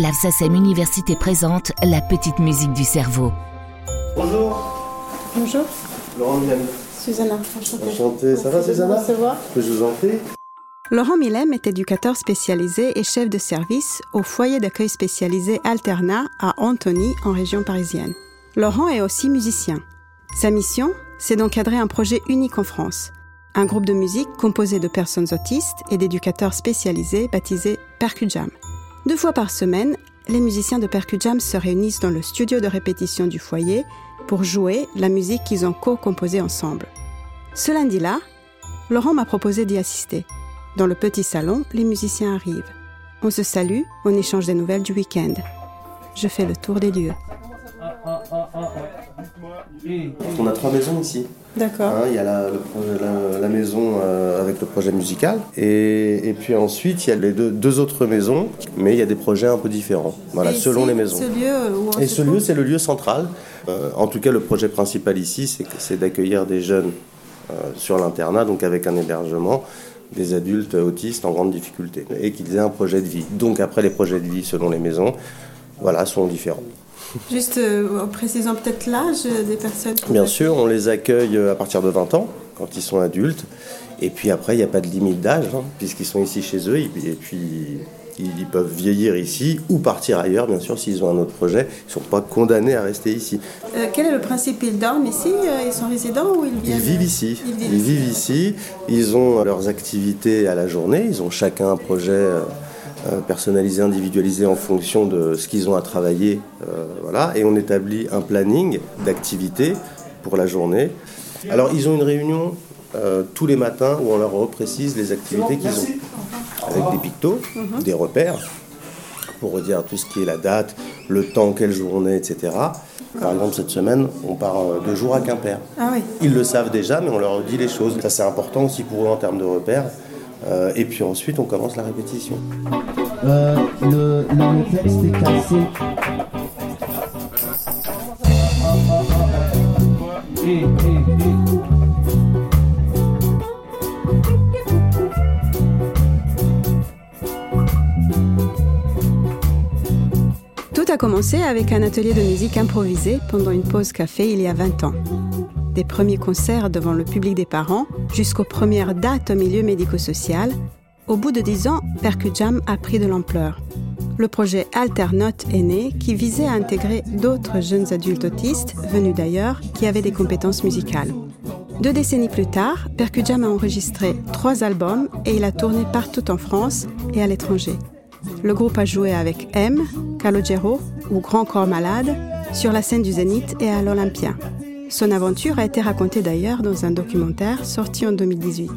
l'Alsacem Université présente la petite musique du cerveau. Bonjour. Bonjour. Laurent Milem. Susanna, enchantée. Enchanté. Ça va, Susanna Que je vous en prie. Laurent Millem est éducateur spécialisé et chef de service au foyer d'accueil spécialisé Alterna à Antony, en région parisienne. Laurent est aussi musicien. Sa mission, c'est d'encadrer un projet unique en France. Un groupe de musique composé de personnes autistes et d'éducateurs spécialisés baptisé Percujam. Deux fois par semaine, les musiciens de Percujam se réunissent dans le studio de répétition du foyer pour jouer la musique qu'ils ont co-composée ensemble. Ce lundi-là, Laurent m'a proposé d'y assister. Dans le petit salon, les musiciens arrivent. On se salue, on échange des nouvelles du week-end. Je fais le tour des lieux. On a trois maisons ici. D'accord. Hein, il y a la, le projet- la- la maison euh, avec le projet musical et, et puis ensuite il y a les deux, deux autres maisons, mais il y a des projets un peu différents. Voilà, selon les maisons. Ce lieu où on Et se ce lieu, c'est le lieu central. Euh, en tout cas, le projet principal ici, c'est d'accueillir des jeunes euh, sur l'internat, donc avec un hébergement, des adultes autistes en grande difficulté, et qu'ils aient un projet de vie. Donc après, les projets de vie, selon les maisons, voilà, sont différents. Juste euh, en précisant peut-être l'âge des personnes. Bien sûr, on les accueille euh, à partir de 20 ans, quand ils sont adultes. Et puis après, il n'y a pas de limite d'âge, hein, puisqu'ils sont ici chez eux. Et puis, ils peuvent vieillir ici ou partir ailleurs, bien sûr, s'ils ont un autre projet. Ils ne sont pas condamnés à rester ici. Euh, quel est le principe? Ils dorment ici Ils sont résidents ou ils Ils viennent vivent ici. Ils vivent Ils vivent ici. Ils ont leurs activités à la journée. Ils ont chacun un projet euh, euh, personnalisé, individualisé en fonction de ce qu'ils ont à travailler. euh, voilà. Et on établit un planning d'activités pour la journée. Alors, ils ont une réunion euh, tous les matins où on leur reprécise les activités qu'ils ont. Avec des pictos, des repères, pour redire tout ce qui est la date, le temps, quelle journée, etc. Par exemple, cette semaine, on part deux jours à Quimper. Ah oui. Ils le savent déjà, mais on leur dit les choses. Ça, c'est important aussi pour eux en termes de repères. Euh, et puis ensuite, on commence la répétition. Euh, le, est. Tout a commencé avec un atelier de musique improvisé pendant une pause café il y a 20 ans. Des premiers concerts devant le public des parents jusqu'aux premières dates au milieu médico-social, au bout de 10 ans, Percujam a pris de l'ampleur. Le projet Alternote est né qui visait à intégrer d'autres jeunes adultes autistes venus d'ailleurs qui avaient des compétences musicales. Deux décennies plus tard, Percujam a enregistré trois albums et il a tourné partout en France et à l'étranger. Le groupe a joué avec M, Calogero ou Grand Corps Malade sur la scène du Zénith et à l'Olympia. Son aventure a été racontée d'ailleurs dans un documentaire sorti en 2018.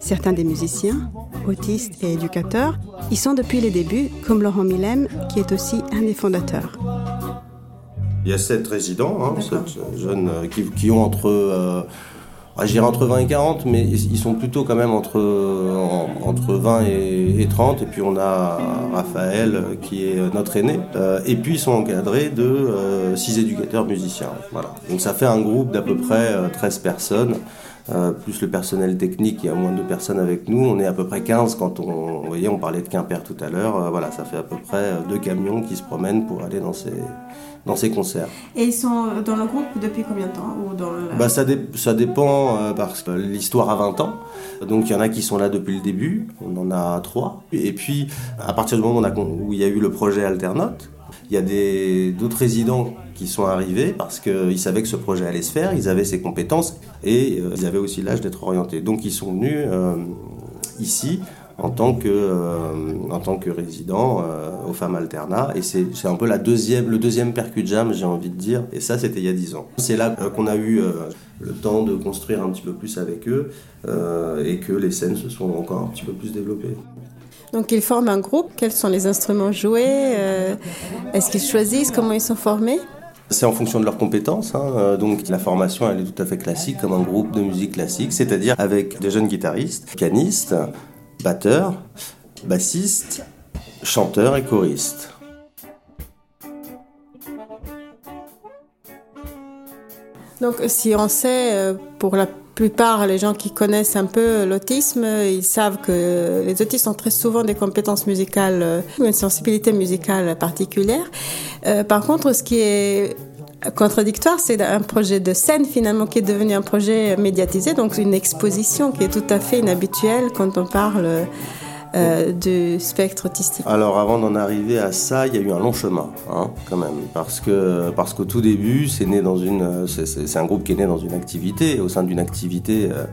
Certains des musiciens, autistes et éducateurs, y sont depuis les débuts, comme Laurent Millem, qui est aussi un des fondateurs. Il y a sept résidents, hein, sept jeunes euh, qui, qui ont entre, euh, ah, je dirais entre 20 et 40, mais ils sont plutôt quand même entre, euh, en- entre 20 et, et 30. Et puis on a Raphaël euh, qui est notre aîné. Euh, et puis ils sont encadrés de euh, six éducateurs musiciens. Voilà. Donc ça fait un groupe d'à peu près euh, 13 personnes. Euh, plus le personnel technique, il y a moins de personnes avec nous. On est à peu près 15 quand on, vous voyez, on parlait de Quimper tout à l'heure. Euh, voilà, ça fait à peu près euh, deux camions qui se promènent pour aller dans ces, dans ces concerts. Et ils sont dans le groupe depuis combien de temps ou dans Bah, ça, dé- ça dépend euh, parce que l'histoire a 20 ans. Donc il y en a qui sont là depuis le début. On en a trois. Et puis à partir du moment où, on a con- où il y a eu le projet Alternote, il y a des- d'autres résidents qui sont arrivés parce qu'ils savaient que ce projet allait se faire, ils avaient ces compétences et euh, ils avaient aussi l'âge d'être orientés. Donc ils sont venus euh, ici en tant que, euh, en tant que résident euh, aux femmes alternat. Et c'est un peu la deuxième, le deuxième percu jam, j'ai envie de dire. Et ça, c'était il y a 10 ans. C'est là euh, qu'on a eu le temps de construire un petit peu plus avec eux et que les scènes se sont encore un petit peu plus développées. Donc ils forment un groupe. Quels sont les instruments joués Est-ce qu'ils choisissent? Comment ils sont formés? C'est en fonction de leurs compétences. hein. Euh, Donc la formation, elle est tout à fait classique, comme un groupe de musique classique, c'est-à-dire avec des jeunes guitaristes, pianistes, batteurs, bassistes, chanteurs et choristes. Donc si on sait euh, pour la plupart, les gens qui connaissent un peu l'autisme, ils savent que les autistes ont très souvent des compétences musicales ou une sensibilité musicale particulière. Euh, par contre, ce qui est contradictoire, c'est un projet de scène finalement qui est devenu un projet médiatisé, donc une exposition qui est tout à fait inhabituelle quand on parle euh, du spectre autistique Alors avant d'en arriver à ça, il y a eu un long chemin, hein, quand même, parce que parce qu'au tout début, c'est un groupe qui est né dans une activité, au sein d'une activité euh,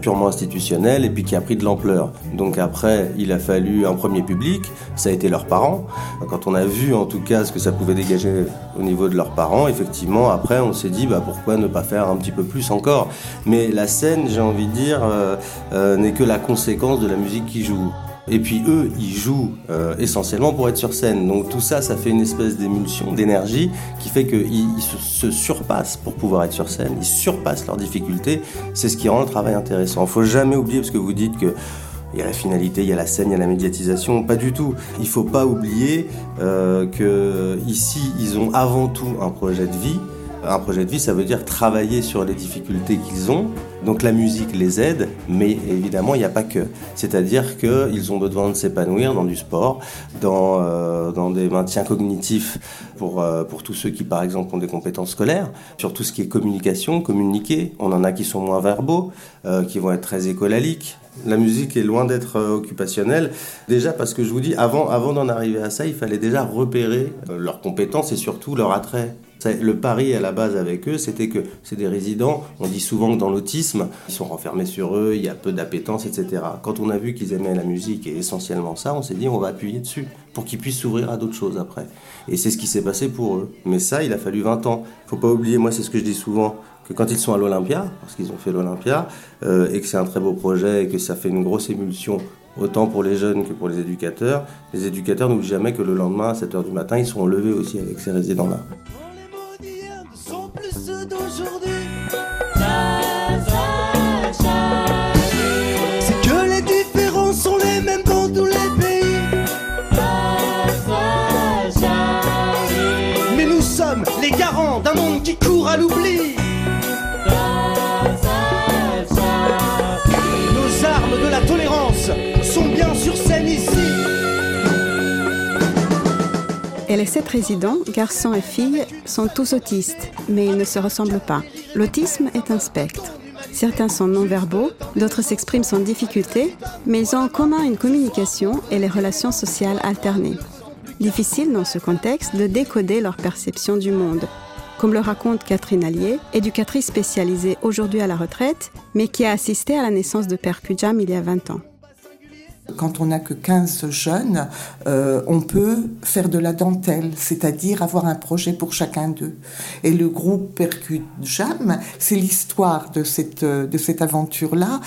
purement institutionnelle, et puis qui a pris de l'ampleur. Donc après, il a fallu un premier public, ça a été leurs parents. Quand on a vu en tout cas ce que ça pouvait dégager au niveau de leurs parents, effectivement, après on s'est dit bah pourquoi ne pas faire un petit peu plus encore? Mais la scène, j'ai envie de dire, euh, euh, n'est que la conséquence de la musique qui joue. Et puis eux, ils jouent euh, essentiellement pour être sur scène. Donc tout ça, ça fait une espèce d'émulsion, d'énergie, qui fait qu'ils se, surpassent pour pouvoir être sur scène. Ils surpassent leurs difficultés. C'est ce qui rend le travail intéressant. Il faut jamais oublier, parce que vous dites que il y a la finalité, il y a la scène, il y a la médiatisation. Pas du tout. Il faut pas oublier euh, que ici, ils ont avant tout un projet de vie. Un projet de vie, ça veut dire travailler sur les difficultés qu'ils ont. Donc la musique les aide, mais évidemment, il n'y a pas que. C'est-à-dire qu'ils ont besoin de s'épanouir dans du sport, dans, euh, dans des maintiens cognitifs pour, euh, pour tous ceux qui, par exemple, ont des compétences scolaires, sur tout ce qui est communication, communiquer. On en a qui sont moins verbaux, euh, qui vont être très écolaliques. La musique est loin d'être occupationnelle. Déjà parce que je vous dis, avant, avant d'en arriver à ça, il fallait déjà repérer leurs compétences et surtout leur attrait. Le pari à la base avec eux, c'était que c'est des résidents. On dit souvent que dans l'autisme, ils sont renfermés sur eux, il y a peu d'appétence, etc. Quand on a vu qu'ils aimaient la musique et essentiellement ça, on s'est dit on va appuyer dessus pour qu'ils puissent s'ouvrir à d'autres choses après. Et c'est ce qui s'est passé pour eux. Mais ça, il a fallu 20 ans. Faut pas oublier, moi c'est ce que je dis souvent, que quand ils sont à l'Olympia, parce qu'ils ont fait l'Olympia, euh, et que c'est un très beau projet et que ça fait une grosse émulsion autant pour les jeunes que pour les éducateurs, les éducateurs n'oublient jamais que le lendemain, à 7h du matin, ils seront levés aussi avec ces résidents-là. Court à l'oubli. Nos armes de la tolérance sont bien sur scène ici. Et les sept résidents, garçons et filles, sont tous autistes, mais ils ne se ressemblent pas. L'autisme est un spectre. Certains sont non-verbaux, d'autres s'expriment sans difficulté, mais ils ont en commun une communication et les relations sociales alternées. Difficile dans ce contexte de décoder leur perception du monde, comme le raconte Catherine Allier, éducatrice spécialisée aujourd'hui à la retraite, mais qui a assisté à la naissance de Père Kujam il y a 20 ans. Quand on n'a que 15 jeunes, euh, on peut faire de la dentelle, c'est-à-dire avoir un projet pour chacun d'eux. Et le groupe Percute Jam, c'est l'histoire de cette, de cette aventure-là.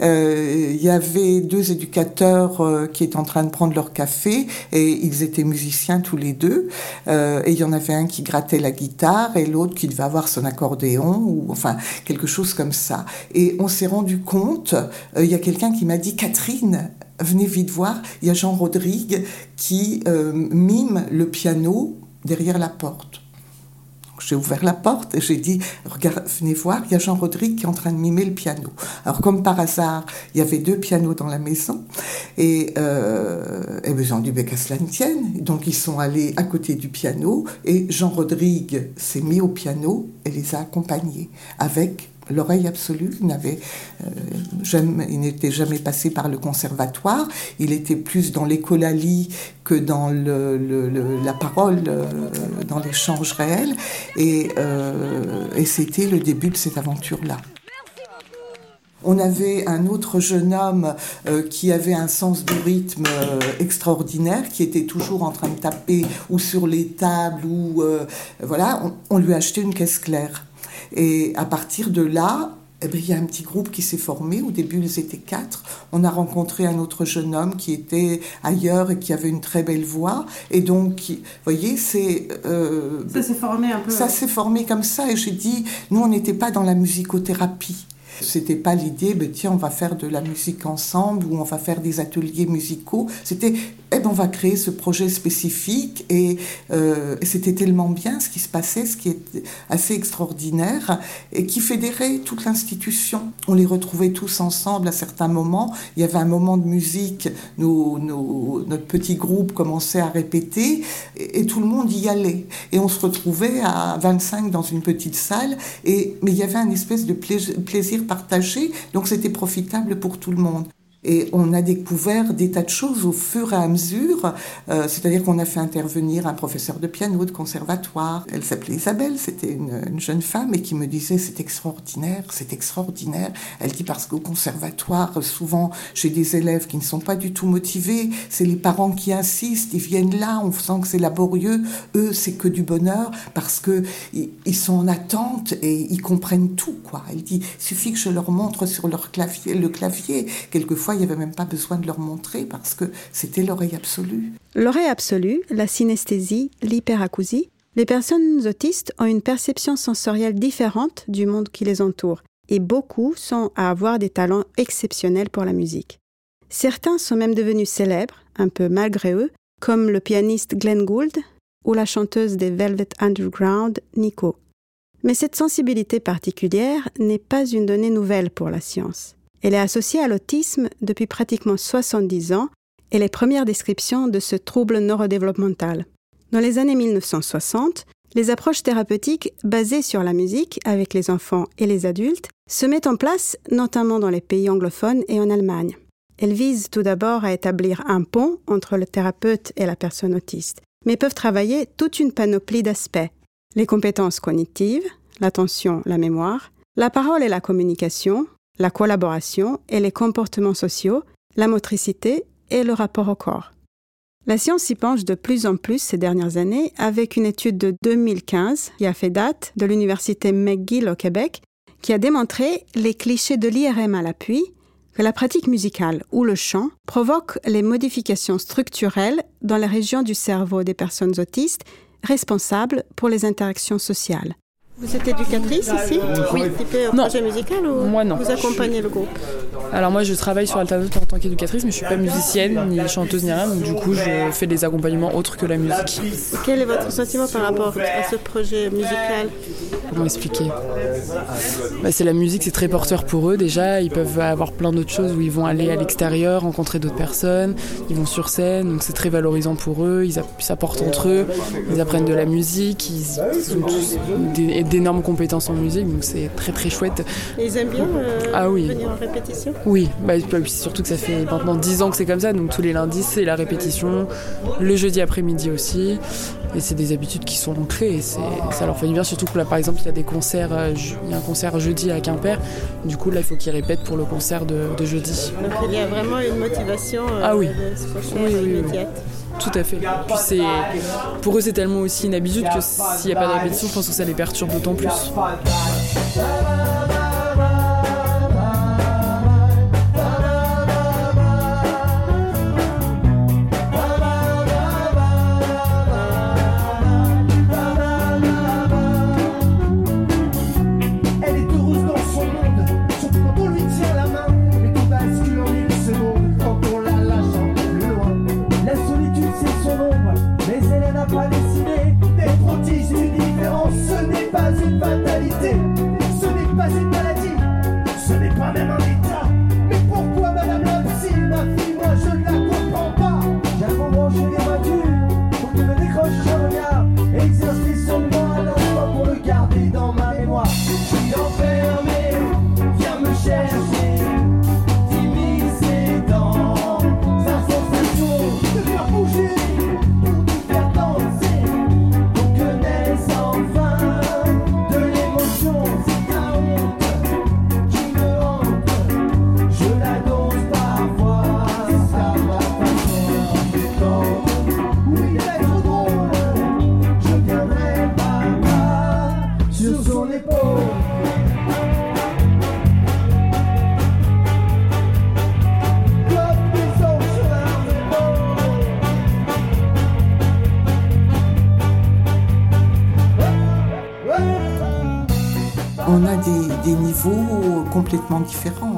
Euh, il y avait deux éducateurs euh, qui étaient en train de prendre leur café et ils étaient musiciens tous les deux. Euh, et il y en avait un qui grattait la guitare et l'autre qui devait avoir son accordéon ou enfin quelque chose comme ça. Et on s'est rendu compte, euh, il y a quelqu'un qui m'a dit Catherine, venez vite voir, il y a Jean Rodrigue qui euh, mime le piano derrière la porte. J'ai ouvert la porte et j'ai dit, regarde, venez voir, il y a Jean Rodrigue qui est en train de mimer le piano. Alors comme par hasard, il y avait deux pianos dans la maison et, euh, et dit, ben, qu'à cela ne tienne. Donc ils sont allés à côté du piano et Jean Rodrigue s'est mis au piano et les a accompagnés avec l'oreille absolue. Il n'avait euh, jamais, n'était jamais passé par le conservatoire. Il était plus dans l'écolalie que dans le, la parole, euh, dans l'échange réel. Et, euh, et c'était le début de cette aventure-là. On avait un autre jeune homme qui avait un sens du rythme extraordinaire, qui était toujours en train de taper ou sur les tables ou voilà. On, on lui a acheté une caisse claire. Et à partir de là, eh il y a un petit groupe qui s'est formé. Au début, ils étaient quatre. On a rencontré un autre jeune homme qui était ailleurs et qui avait une très belle voix. Et donc, vous voyez, c'est euh, Ça s'est formé un peu. ça s'est formé comme ça et j'ai dit, nous on n'était pas dans la musicothérapie. C'était pas l'idée, ben, tiens, on va faire de la musique ensemble ou on va faire des ateliers musicaux. C'était, eh ben, on va créer ce projet spécifique et, euh, et c'était tellement bien ce qui se passait, ce qui est assez extraordinaire et qui fédérait toute l'institution. On les retrouvait tous ensemble à certains moments. Il y avait un moment de musique, notre petit groupe commençait à répéter et, et tout le monde y allait. Et on se retrouvait à 25 dans une petite salle, et, mais il y avait un espèce de plaisir partagé, donc c'était profitable pour tout le monde. Et on a découvert des tas de choses au fur et à mesure. Euh, C'est-à-dire qu'on a fait intervenir un professeur de piano de conservatoire. Elle s'appelait Isabelle, c'était une, une, jeune femme et qui me disait c'est extraordinaire, c'est extraordinaire. Elle dit parce qu'au conservatoire, souvent chez des élèves qui ne sont pas du tout motivés, c'est les parents qui insistent, ils viennent là, on sent que c'est laborieux. Eux, c'est que du bonheur parce que ils sont en attente et ils comprennent tout. Quoi. Elle dit suffit que je leur montre sur leur clavier, le clavier. Quelquefois il n'y avait même pas besoin de leur montrer parce que c'était l'oreille absolue. L'oreille absolue, la synesthésie, l'hyperacousie, les personnes autistes ont une perception sensorielle différente du monde qui les entoure et beaucoup sont à avoir des talents exceptionnels pour la musique. Certains sont même devenus célèbres, un peu malgré eux, comme le pianiste Glenn Gould ou la chanteuse des Velvet Underground, Nico. Mais cette sensibilité particulière n'est pas une donnée nouvelle pour la science. Elle est associée à l'autisme depuis pratiquement 70 ans et les premières descriptions de ce trouble neurodéveloppemental. Dans les années 1960, les approches thérapeutiques basées sur la musique avec les enfants et les adultes se mettent en place notamment dans les pays anglophones et en Allemagne. Elles visent tout d'abord à établir un pont entre le thérapeute et la personne autiste, mais peuvent travailler toute une panoplie d'aspects. Les compétences cognitives, l'attention, la mémoire, la parole et la communication, la collaboration et les comportements sociaux, la motricité et le rapport au corps. La science s'y penche de plus en plus ces dernières années avec une étude de 2015 qui a fait date de l'Université McGill au Québec qui a démontré les clichés de l'IRM à l'appui que la pratique musicale ou le chant provoque les modifications structurelles dans les régions du cerveau des personnes autistes responsables pour les interactions sociales. Vous êtes éducatrice ici Oui. Non. projet musical ou Moi, non. vous accompagnez le groupe Alors moi je travaille sur Alternaute en tant qu'éducatrice mais je suis pas musicienne ni chanteuse ni rien donc du coup je fais des accompagnements autres que la musique. Quel est votre sentiment par rapport à ce projet musical Comment expliquer bah, C'est la musique, c'est très porteur pour eux déjà. Ils peuvent avoir plein d'autres choses où ils vont aller à l'extérieur, rencontrer d'autres personnes, ils vont sur scène, donc c'est très valorisant pour eux. Ils s'apportent entre eux, ils apprennent de la musique, ils, ils ont tous des- d'énormes compétences en musique, donc c'est très très chouette. Et Ils aiment bien euh, Ah oui. venir en répétition? Oui, bah, surtout que ça fait maintenant 10 ans que c'est comme ça, donc tous les lundis c'est la répétition, le jeudi après-midi aussi, et c'est des habitudes qui sont ancrées, et ça leur fait du bien, surtout que là par exemple il y a des concerts, euh, il y a un concert jeudi à Quimper, du coup là il faut qu'ils répètent pour le concert de, de jeudi. Donc il y a vraiment une motivation euh, Ah oui. de se projeter Oui, oui, oui. Tout à fait. Puis c'est, pour eux c'est tellement aussi une habitude que s'il n'y a pas de répétition, je pense que ça les perturbe d'autant plus.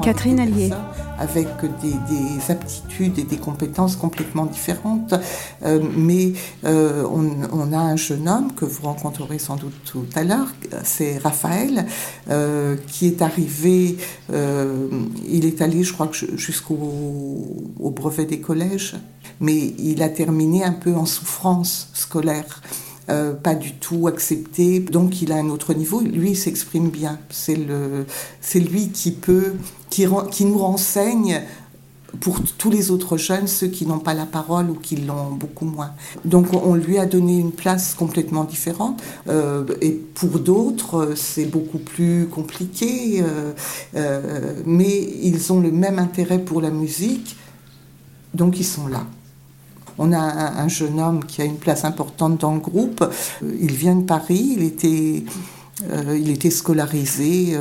Catherine Allier. Avec des, des aptitudes et des compétences complètement différentes. Euh, mais euh, on, on a un jeune homme que vous rencontrerez sans doute tout à l'heure, c'est Raphaël, euh, qui est arrivé, il est allé, je crois, jusqu'au au brevet des collèges, mais il a terminé un peu en souffrance scolaire. Euh, pas du tout accepté, donc il a un autre niveau. Lui, il s'exprime bien. C'est lui qui peut, qui, nous renseigne pour tous les autres jeunes, ceux qui n'ont pas la parole ou qui l'ont beaucoup moins. Donc on lui a donné une place complètement différente. Euh, et pour d'autres, euh, c'est beaucoup plus compliqué. euh, mais ils ont le même intérêt pour la musique, donc ils sont là. On a un, un jeune homme qui a une place importante dans le groupe. Il vient de Paris, il était, il était scolarisé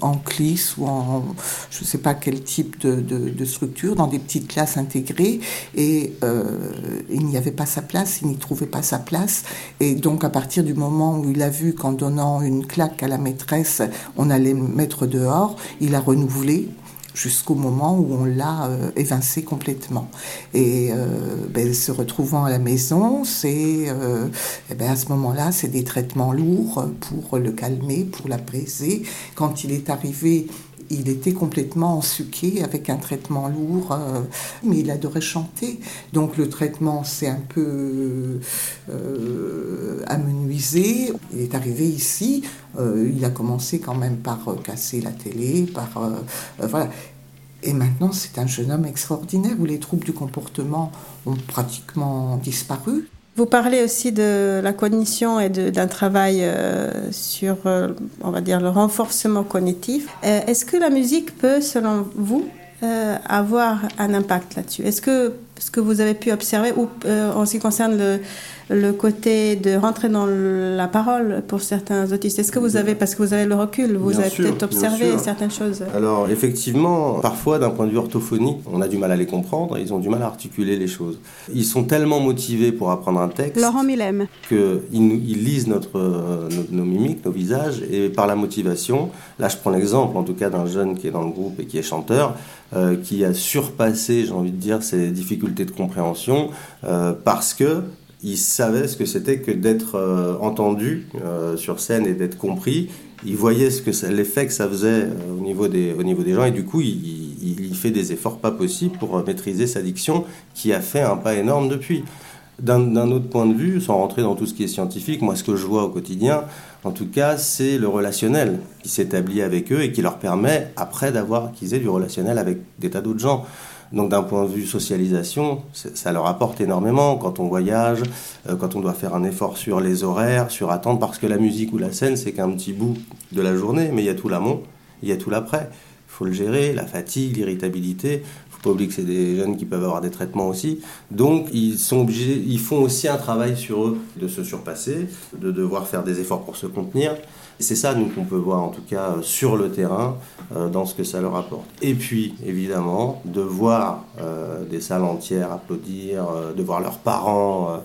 en CLIS ou en je ne sais pas quel type de, structure, dans des petites classes intégrées. Et euh, il n'y avait pas sa place, il n'y trouvait pas sa place. Et donc à partir du moment où il a vu qu'en donnant une claque à la maîtresse, on allait mettre dehors, il a renouvelé jusqu'au moment où on l'a euh, évincé complètement. Et euh, ben, se retrouvant à la maison, c'est euh, eh ben, à ce moment-là, c'est des traitements lourds pour le calmer, pour l'apaiser. Quand il est arrivé, il était complètement ensuqué avec un traitement lourd, euh, mais il adorait chanter. Donc le traitement s'est un peu euh, amenuisé. Il est arrivé ici, euh, il a commencé quand même par casser la télé, par voilà. Et maintenant, c'est un jeune homme extraordinaire où les troubles du comportement ont pratiquement disparu. Vous parlez aussi de la cognition et d'un travail euh, sur, euh, on va dire, le renforcement cognitif. Euh, Est-ce que la musique peut, selon vous, avoir un impact là-dessus? Ce que vous avez pu observer, ou euh, en ce qui concerne le, le côté de rentrer dans le- la parole pour certains autistes, est-ce que vous avez, parce que vous avez le recul, vous Bien avez peut-être observé certaines choses? Alors effectivement, parfois d'un point de vue orthophonique, on a du mal à les comprendre, ils ont du mal à articuler les choses. Ils sont tellement motivés pour apprendre un texte Laurent Millem. qu'ils ils lisent notre, euh, nos, nos mimiques, nos visages, et par la motivation, là je prends l'exemple en tout cas d'un jeune qui est dans le groupe et qui est chanteur, euh, qui a surpassé, j'ai envie de dire, ses difficultés de compréhension, euh, parce que il savait ce que c'était que d'être euh, entendu euh, sur scène et d'être compris. Il voyait ce que l'effet que ça faisait au, niveau des, au niveau des gens et du coup il, il- fait des efforts pas possibles pour maîtriser sa diction qui a fait un pas énorme depuis. D'un autre point de vue, sans rentrer dans tout ce qui est scientifique, moi ce que je vois au quotidien, en tout cas, c'est le relationnel qui s'établit avec eux et qui leur permet après d'avoir qu'ils aient du relationnel avec des tas d'autres gens. Donc d'un point de vue socialisation, ça leur apporte énormément quand on voyage, euh, quand on doit faire un effort sur les horaires, sur attendre, parce que la musique ou la scène, c'est qu'un petit bout de la journée, mais il y a tout l'amont, il y a tout l'après. Il faut le gérer, la fatigue, l'irritabilité. faut pas oublier que c'est des jeunes qui peuvent avoir des traitements aussi. Donc ils sont obligés, ils font aussi un travail sur eux de se surpasser, de devoir faire des efforts pour se contenir. C'est ça, nous, qu'on peut voir, en tout cas, euh, sur le terrain, euh, dans ce que ça leur apporte. Et puis, évidemment, de voir euh, des salles entières applaudir, de voir leurs parents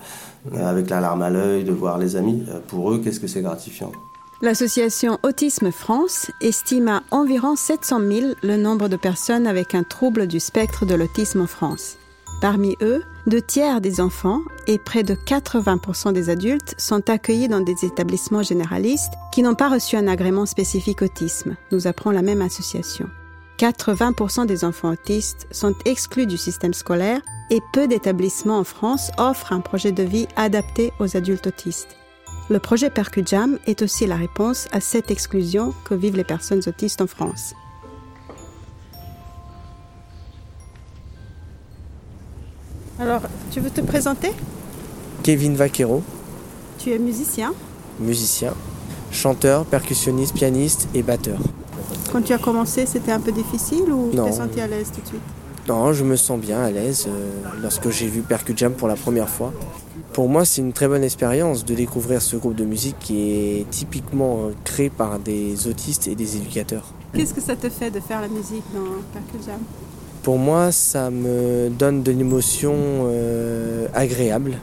avec la larme à l'œil, de voir les amis, pour eux, qu'est-ce que c'est gratifiant. L'association Autisme France estime à environ 700 000 le nombre de personnes avec un trouble du spectre de l'autisme en France. Parmi eux, deux tiers des enfants et près de 80% des adultes sont accueillis dans des établissements généralistes qui n'ont pas reçu un agrément spécifique autisme, nous apprend la même association. 80% des enfants autistes sont exclus du système scolaire et peu d'établissements en France offrent un projet de vie adapté aux adultes autistes. Le projet Percujam est aussi la réponse à cette exclusion que vivent les personnes autistes en France. Alors, tu veux te présenter? Kevin Vaquero, Tu es musicien? musicien, chanteur, percussionniste, pianiste et batteur. Quand tu as commencé, c'était un peu difficile ou tu t'es senti à l'aise tout de suite? Non, je me sens bien à l'aise euh, lorsque j'ai vu Percujam pour la première fois. Pour moi, c'est une très bonne expérience de découvrir ce groupe de musique qui est typiquement euh, créé par des autistes et des éducateurs. Qu'est-ce que ça te fait de faire la musique dans Percujam Pour moi, ça me donne de l'émotion euh, agréable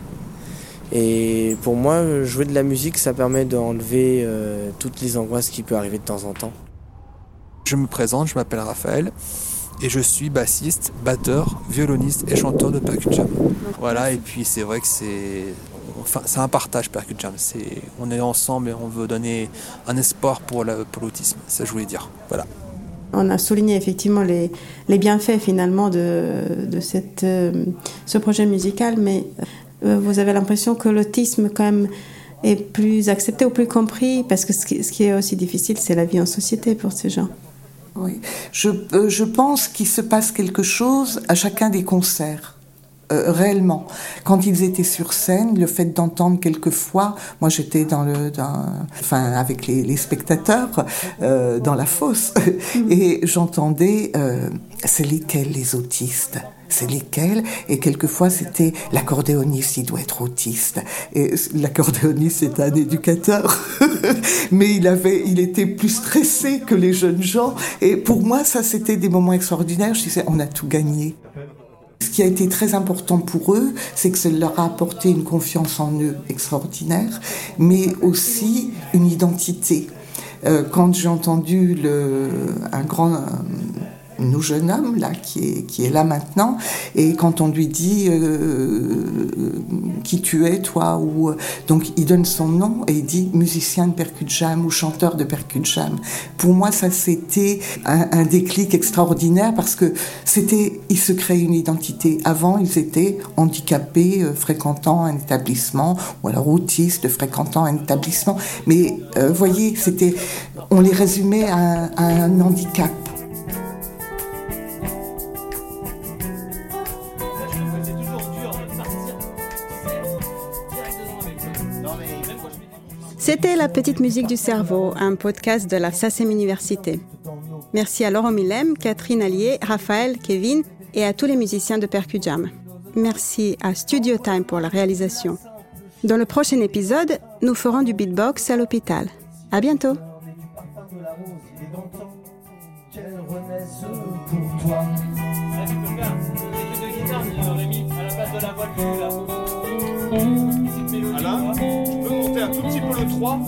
Et pour moi, jouer de la musique, ça permet d'enlever euh, toutes les angoisses qui peuvent arriver de temps en temps. Je me présente, je m'appelle Raphaël et je suis bassiste, batteur, violoniste et chanteur de Percujam. Voilà, et puis c'est vrai que c'est enfin, c'est un partage Percujam. C'est on est ensemble et on veut donner un espoir pour l'autisme. Ça je voulais dire. Voilà. On a souligné effectivement les, les bienfaits finalement de, de cette, euh, ce projet musical, mais euh, vous avez l'impression que l'autisme quand même est plus accepté ou plus compris? Parce que ce qui, ce qui est aussi difficile, c'est la vie en société pour ces gens. Oui, je, euh, je pense qu'il se passe quelque chose à chacun des concerts. Euh, réellement. Quand ils étaient sur scène, le fait d'entendre quelquefois, moi j'étais dans le, dans, enfin avec les, les spectateurs euh, dans la fosse et j'entendais, euh, c'est lesquels les autistes? C'est lesquels? Et quelquefois, c'était l'accordéoniste, il doit être autiste. Et l'accordéoniste est un éducateur, mais il avait, il était plus stressé que les jeunes gens. Et pour moi, ça, c'était des moments extraordinaires. Je disais, on a tout gagné. Ce qui a été très important pour eux, c'est que ça leur a apporté une confiance en eux extraordinaire, mais aussi une identité. Euh, quand j'ai entendu le, un grand nos jeune homme là qui est, qui est là maintenant. Et quand on lui dit euh, qui tu es toi ou donc il donne son nom et il dit musicien de percut jam ou chanteur de percut jam pour moi ça c'était un, déclic extraordinaire parce que c'était ils se créaient une identité. Avant ils étaient handicapés euh, fréquentant un établissement ou alors autistes fréquentant un établissement. Mais euh, voyez c'était on les résumait à un handicap C'était La Petite Musique du Cerveau, un podcast de la SACEM Université. Merci à Laurent Millem, Catherine Allier, Raphaël, Kevin et à tous les musiciens de Percujam. Merci à Studio Time pour la réalisation. Dans le prochain épisode, nous ferons du beatbox à l'hôpital. À bientôt! Un tout petit peu le 3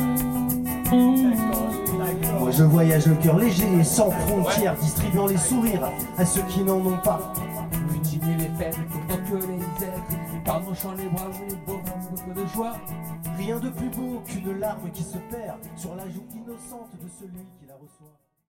Moi je voyage le cœur léger et sans frontières, distribuant les sourires à ceux qui n'en ont pas. Multiplier les peines autant que les misères, pardonchant les bras les beaux beaucoup de joie. Rien de plus beau qu'une larme qui se perd sur la joue innocente de celui qui la reçoit.